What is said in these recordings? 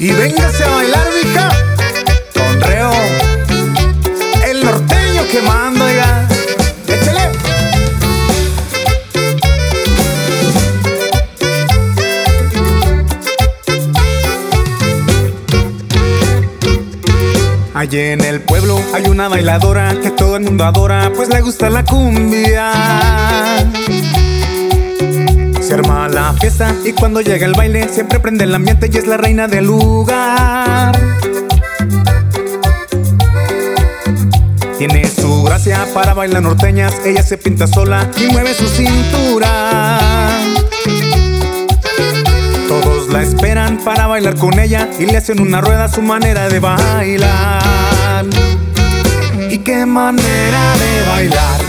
Y véngase a bailar, mija. Con. El norteño que manda ya. Échale. Allí en el pueblo hay una bailadora que todo el mundo adora, pues le gusta la cumbia. Se arma la fiesta y cuando llega el baile siempre prende el ambiente y es la reina del lugar. Tiene su gracia para bailar norteñas, ella se pinta sola y mueve su cintura. Todos la esperan para bailar con ella y le hacen una rueda su manera de bailar. Y qué manera de bailar,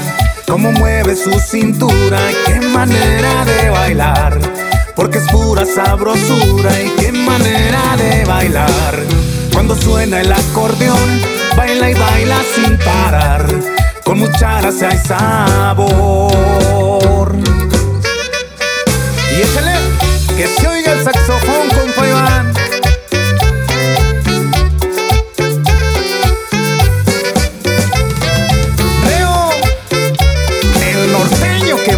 cómo mueve su cintura, y qué manera de bailar, porque es pura sabrosura y qué manera de bailar. Cuando suena el acordeón, baila y baila sin parar, con mucha gracia y sabor. Y échale, que se oiga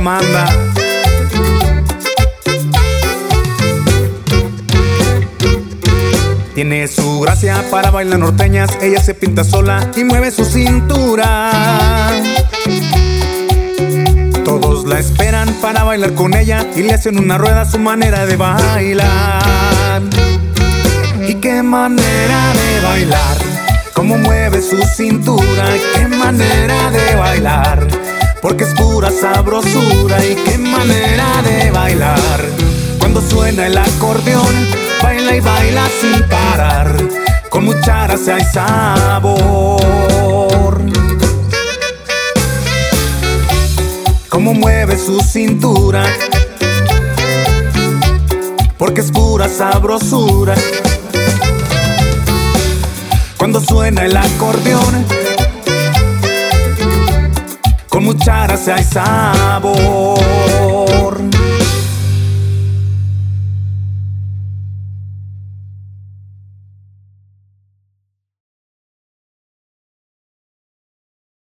manda. Tiene su gracia para bailar norteñas, ella se pinta sola y mueve su cintura. Todos la esperan para bailar con ella y le hacen una rueda a su manera de bailar. Y qué manera de bailar, cómo mueve su cintura, qué manera de bailar, porque es sabrosura y qué manera de bailar. Cuando suena el acordeón, baila y baila sin parar, con mucha gracia y sabor. Cómo mueve su cintura, porque es pura sabrosura. Cuando suena el acordeón, con mucha gracia y sabor.